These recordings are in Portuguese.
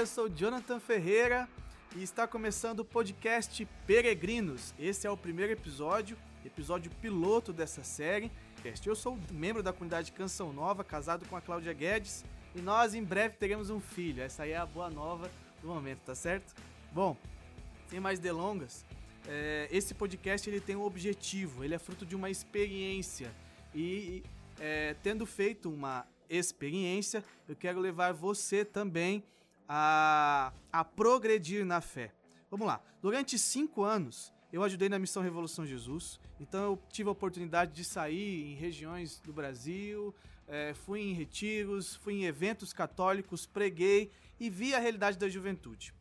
Eu sou Jonathan Ferreira e está começando o podcast Peregrinos. Esse é o primeiro episódio, episódio piloto dessa série. Eu sou membro da comunidade Canção Nova, casado com a Cláudia Guedes, e nós em breve teremos um filho. Essa aí é a boa nova do momento, tá certo? Bom, sem mais delongas, é, esse podcast ele tem um objetivo, ele é fruto de uma experiência e é, tendo feito uma experiência, eu quero levar você também a, a progredir na fé. Vamos lá. Durante cinco anos, eu ajudei na Missão Revolução Jesus. Então, eu tive a oportunidade de sair em regiões do Brasil, é, fui em retiros, fui em eventos católicos, preguei e vi a realidade da juventude.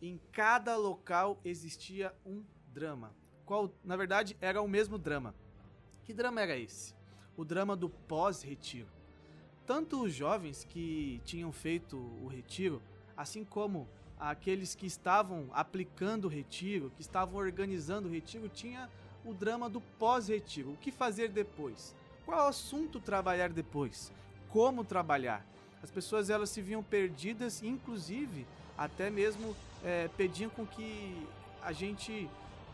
Em cada local existia um drama. Qual, na verdade, era o mesmo drama. Que drama era esse? O drama do pós-retiro tanto os jovens que tinham feito o retiro, assim como aqueles que estavam aplicando o retiro, que estavam organizando o retiro, tinha o drama do pós-retiro. O que fazer depois? Qual assunto trabalhar depois? Como trabalhar? As pessoas elas se viam perdidas, inclusive até mesmo é, pediam com que a gente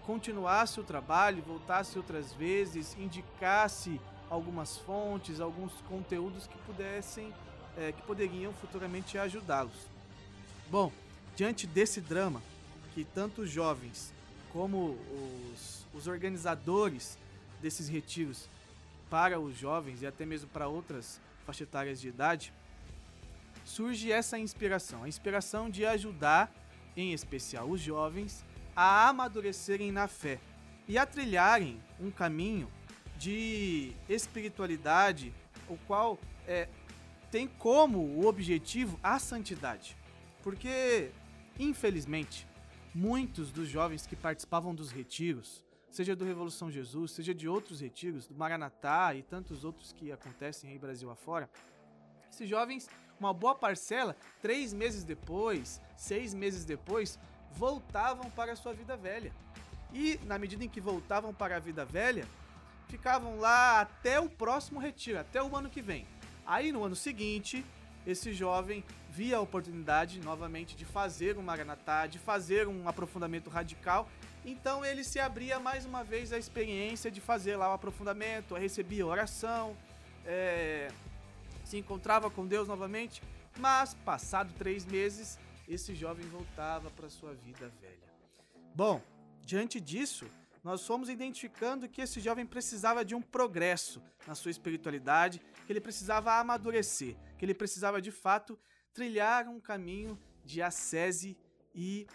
continuasse o trabalho, voltasse outras vezes, indicasse algumas fontes, alguns conteúdos que pudessem, é, que poderiam futuramente ajudá-los. Bom, diante desse drama, que tanto os jovens como os, os organizadores desses retiros para os jovens e até mesmo para outras faixas etárias de idade, surge essa inspiração, a inspiração de ajudar, em especial os jovens, a amadurecerem na fé e a trilharem um caminho de espiritualidade, o qual é, tem como objetivo a santidade. Porque, infelizmente, muitos dos jovens que participavam dos retiros, seja do Revolução Jesus, seja de outros retiros, do Maranatá e tantos outros que acontecem aí Brasil afora, esses jovens, uma boa parcela, três meses depois, seis meses depois, voltavam para a sua vida velha. E na medida em que voltavam para a vida velha, ficavam lá até o próximo retiro, até o ano que vem. Aí no ano seguinte, esse jovem via a oportunidade novamente de fazer um Maranatá, de fazer um aprofundamento radical. Então ele se abria mais uma vez à experiência de fazer lá o aprofundamento, recebia oração, é, se encontrava com Deus novamente. Mas, passado três meses, esse jovem voltava para sua vida velha. Bom, diante disso, nós fomos identificando que esse jovem precisava de um progresso na sua espiritualidade, que ele precisava amadurecer, que ele precisava de fato trilhar um caminho de ascese e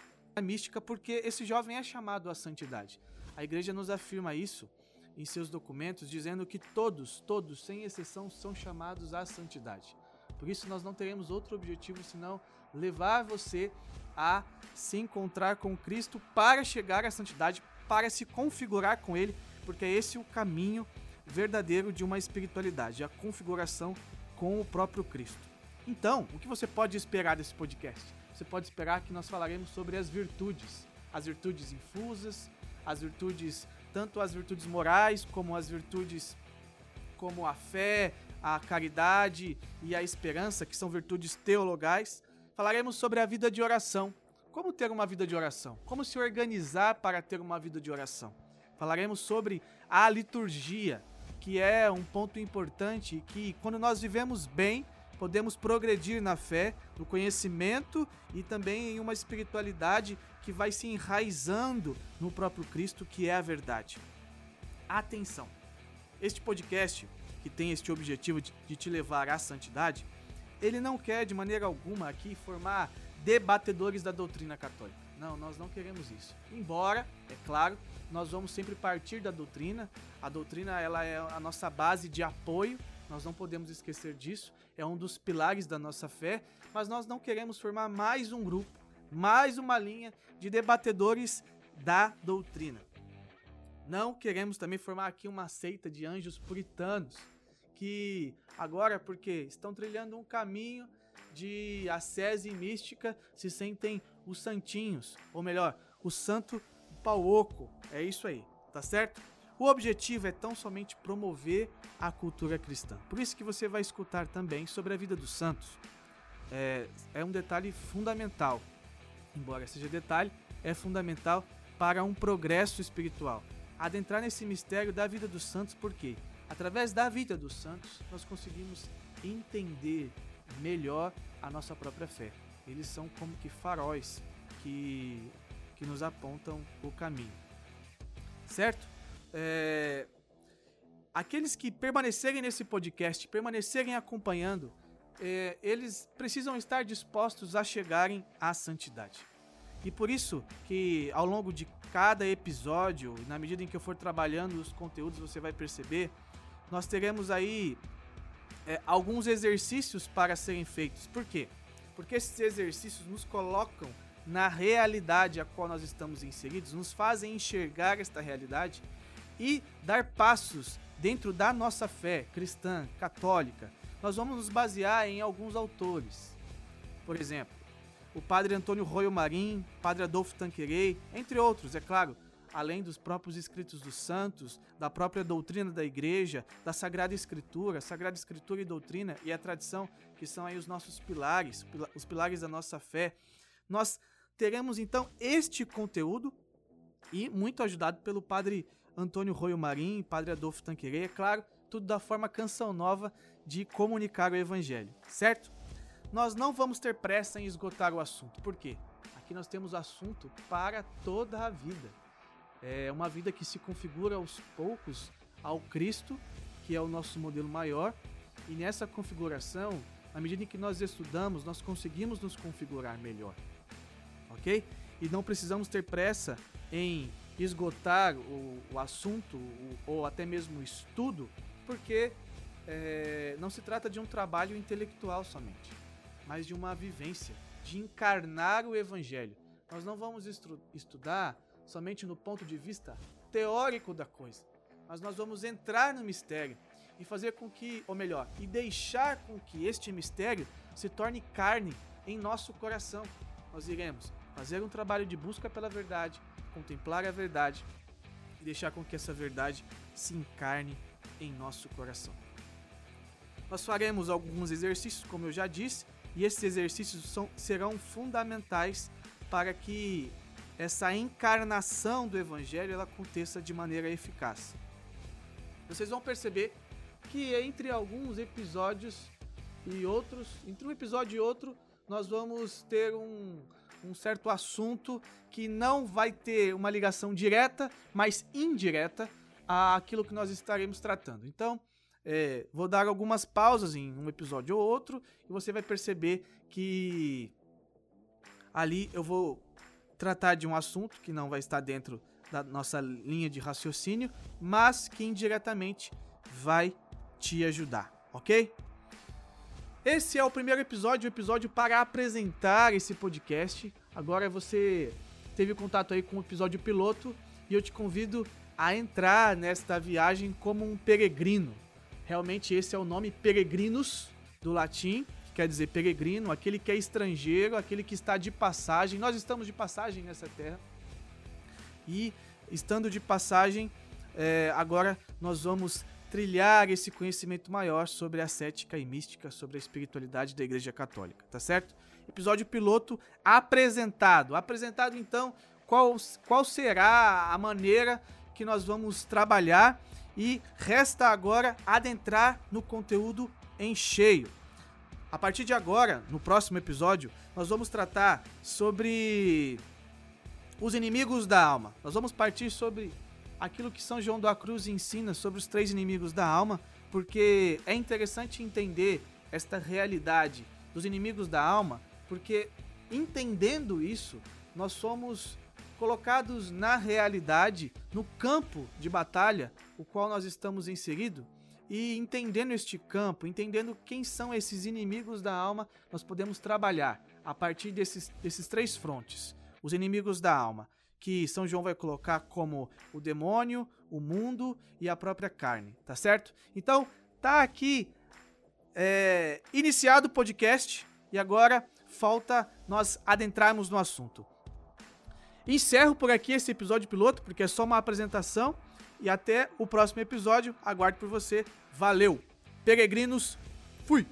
mística, porque esse jovem é chamado à santidade. A igreja nos afirma isso em seus documentos, dizendo que todos, todos, sem exceção, são chamados à santidade. Por isso, nós não teremos outro objetivo senão levar você a se encontrar com Cristo para chegar à santidade, para se configurar com ele, porque é esse o caminho verdadeiro de uma espiritualidade, a configuração com o próprio Cristo. Então, o que você pode esperar desse podcast? Você pode esperar que nós falaremos sobre as virtudes, as virtudes infusas, as virtudes, tanto as virtudes morais como as virtudes como a fé, a caridade e a esperança, que são virtudes teologais. Falaremos sobre a vida de oração, como ter uma vida de oração? Como se organizar para ter uma vida de oração? Falaremos sobre a liturgia, que é um ponto importante que, quando nós vivemos bem, podemos progredir na fé, no conhecimento e também em uma espiritualidade que vai se enraizando no próprio Cristo, que é a verdade. Atenção! Este podcast, que tem este objetivo de te levar à santidade, ele não quer de maneira alguma aqui formar debatedores da doutrina católica. Não, nós não queremos isso. Embora, é claro, nós vamos sempre partir da doutrina. A doutrina ela é a nossa base de apoio. Nós não podemos esquecer disso. É um dos pilares da nossa fé. Mas nós não queremos formar mais um grupo, mais uma linha de debatedores da doutrina. Não queremos também formar aqui uma seita de anjos puritanos que agora, porque estão trilhando um caminho de ascese mística se sentem os santinhos, ou melhor, o santo pauoco. É isso aí, tá certo? O objetivo é tão somente promover a cultura cristã. Por isso que você vai escutar também sobre a vida dos santos. é, é um detalhe fundamental. Embora seja detalhe, é fundamental para um progresso espiritual. Adentrar nesse mistério da vida dos santos, porque através da vida dos santos nós conseguimos entender melhor a nossa própria fé. Eles são como que faróis que, que nos apontam o caminho. Certo? É, aqueles que permanecerem nesse podcast, permanecerem acompanhando, é, eles precisam estar dispostos a chegarem à santidade. E por isso que ao longo de cada episódio, na medida em que eu for trabalhando os conteúdos, você vai perceber, nós teremos aí é, alguns exercícios para serem feitos. Por quê? Porque esses exercícios nos colocam na realidade a qual nós estamos inseridos, nos fazem enxergar esta realidade e dar passos dentro da nossa fé cristã, católica. Nós vamos nos basear em alguns autores. Por exemplo, o padre Antônio Royo Marim, padre Adolfo Tanquerei, entre outros, é claro, além dos próprios escritos dos santos, da própria doutrina da igreja, da Sagrada Escritura, Sagrada Escritura e doutrina e a tradição, que são aí os nossos pilares, os pilares da nossa fé. Nós teremos então este conteúdo e muito ajudado pelo padre Antônio Royo Marim, padre Adolfo Tanquerei, é claro, tudo da forma canção nova de comunicar o evangelho, certo? Nós não vamos ter pressa em esgotar o assunto, por quê? Aqui nós temos assunto para toda a vida. É uma vida que se configura aos poucos ao Cristo, que é o nosso modelo maior, e nessa configuração, à medida em que nós estudamos, nós conseguimos nos configurar melhor. Ok? E não precisamos ter pressa em esgotar o, o assunto o, ou até mesmo o estudo, porque é, não se trata de um trabalho intelectual somente, mas de uma vivência, de encarnar o Evangelho. Nós não vamos estu estudar somente no ponto de vista teórico da coisa, mas nós vamos entrar no mistério e fazer com que, ou melhor, e deixar com que este mistério se torne carne em nosso coração. Nós iremos fazer um trabalho de busca pela verdade, contemplar a verdade e deixar com que essa verdade se encarne em nosso coração. Nós faremos alguns exercícios, como eu já disse, e esses exercícios são, serão fundamentais para que essa encarnação do Evangelho ela aconteça de maneira eficaz. Vocês vão perceber que entre alguns episódios e outros, entre um episódio e outro, nós vamos ter um, um certo assunto que não vai ter uma ligação direta, mas indireta àquilo que nós estaremos tratando. Então, é, vou dar algumas pausas em um episódio ou outro e você vai perceber que ali eu vou tratar de um assunto que não vai estar dentro da nossa linha de raciocínio, mas que indiretamente vai te ajudar, ok? Esse é o primeiro episódio, o episódio para apresentar esse podcast. Agora você teve contato aí com o episódio piloto e eu te convido a entrar nesta viagem como um peregrino. Realmente esse é o nome peregrinos do latim, quer dizer peregrino, aquele que é estrangeiro, aquele que está de passagem. Nós estamos de passagem nessa terra. E estando de passagem, é, agora nós vamos trilhar esse conhecimento maior sobre a cética e mística, sobre a espiritualidade da Igreja Católica, tá certo? Episódio piloto apresentado. Apresentado então qual, qual será a maneira que nós vamos trabalhar e resta agora adentrar no conteúdo em cheio. A partir de agora, no próximo episódio, nós vamos tratar sobre os inimigos da alma. Nós vamos partir sobre aquilo que São João da Cruz ensina sobre os três inimigos da alma, porque é interessante entender esta realidade dos inimigos da alma, porque entendendo isso, nós somos colocados na realidade, no campo de batalha, o qual nós estamos inseridos, e entendendo este campo, entendendo quem são esses inimigos da alma, nós podemos trabalhar a partir desses, desses três frontes. Os inimigos da alma, que São João vai colocar como o demônio, o mundo e a própria carne, tá certo? Então, tá aqui é, iniciado o podcast e agora falta nós adentrarmos no assunto. Encerro por aqui esse episódio piloto, porque é só uma apresentação. E até o próximo episódio. Aguardo por você. Valeu! Peregrinos, fui!